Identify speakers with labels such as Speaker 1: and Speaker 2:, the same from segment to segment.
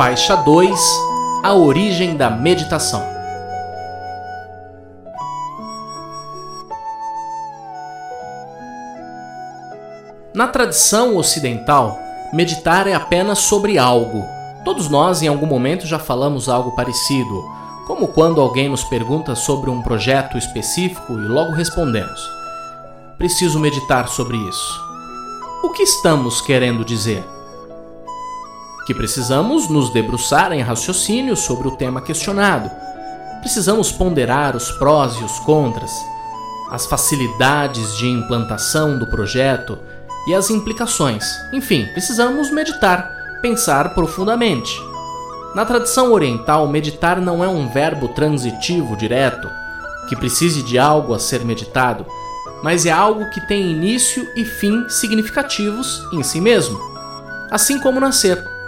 Speaker 1: Faixa 2 A origem da meditação. Na tradição ocidental, meditar é apenas sobre algo. Todos nós, em algum momento, já falamos algo parecido, como quando alguém nos pergunta sobre um projeto específico e logo respondemos: Preciso meditar sobre isso. O que estamos querendo dizer? Que precisamos nos debruçar em raciocínio sobre o tema questionado. Precisamos ponderar os prós e os contras, as facilidades de implantação do projeto e as implicações. Enfim, precisamos meditar, pensar profundamente. Na tradição oriental, meditar não é um verbo transitivo direto, que precise de algo a ser meditado, mas é algo que tem início e fim significativos em si mesmo, assim como nascer.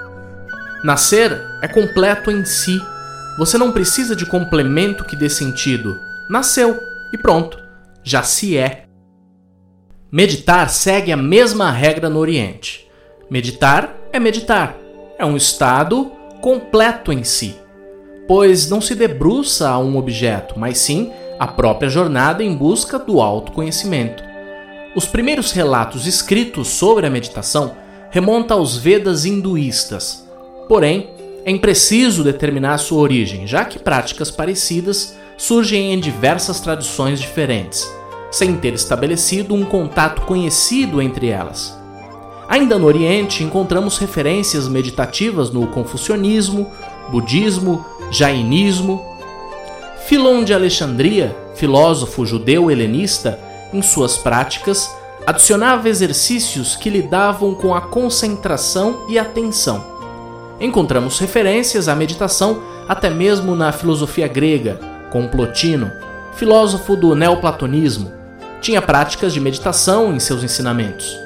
Speaker 1: Nascer é completo em si. Você não precisa de complemento que dê sentido. Nasceu e pronto, já se é. Meditar segue a mesma regra no Oriente. Meditar é meditar, é um estado completo em si, pois não se debruça a um objeto, mas sim a própria jornada em busca do autoconhecimento. Os primeiros relatos escritos sobre a meditação remontam aos Vedas hinduístas. Porém, é impreciso determinar sua origem, já que práticas parecidas surgem em diversas tradições diferentes sem ter estabelecido um contato conhecido entre elas. Ainda no Oriente, encontramos referências meditativas no confucionismo, budismo, jainismo. Filon de Alexandria, filósofo judeu helenista, em suas práticas, adicionava exercícios que lidavam com a concentração e atenção. Encontramos referências à meditação até mesmo na filosofia grega, com Plotino, filósofo do neoplatonismo, tinha práticas de meditação em seus ensinamentos.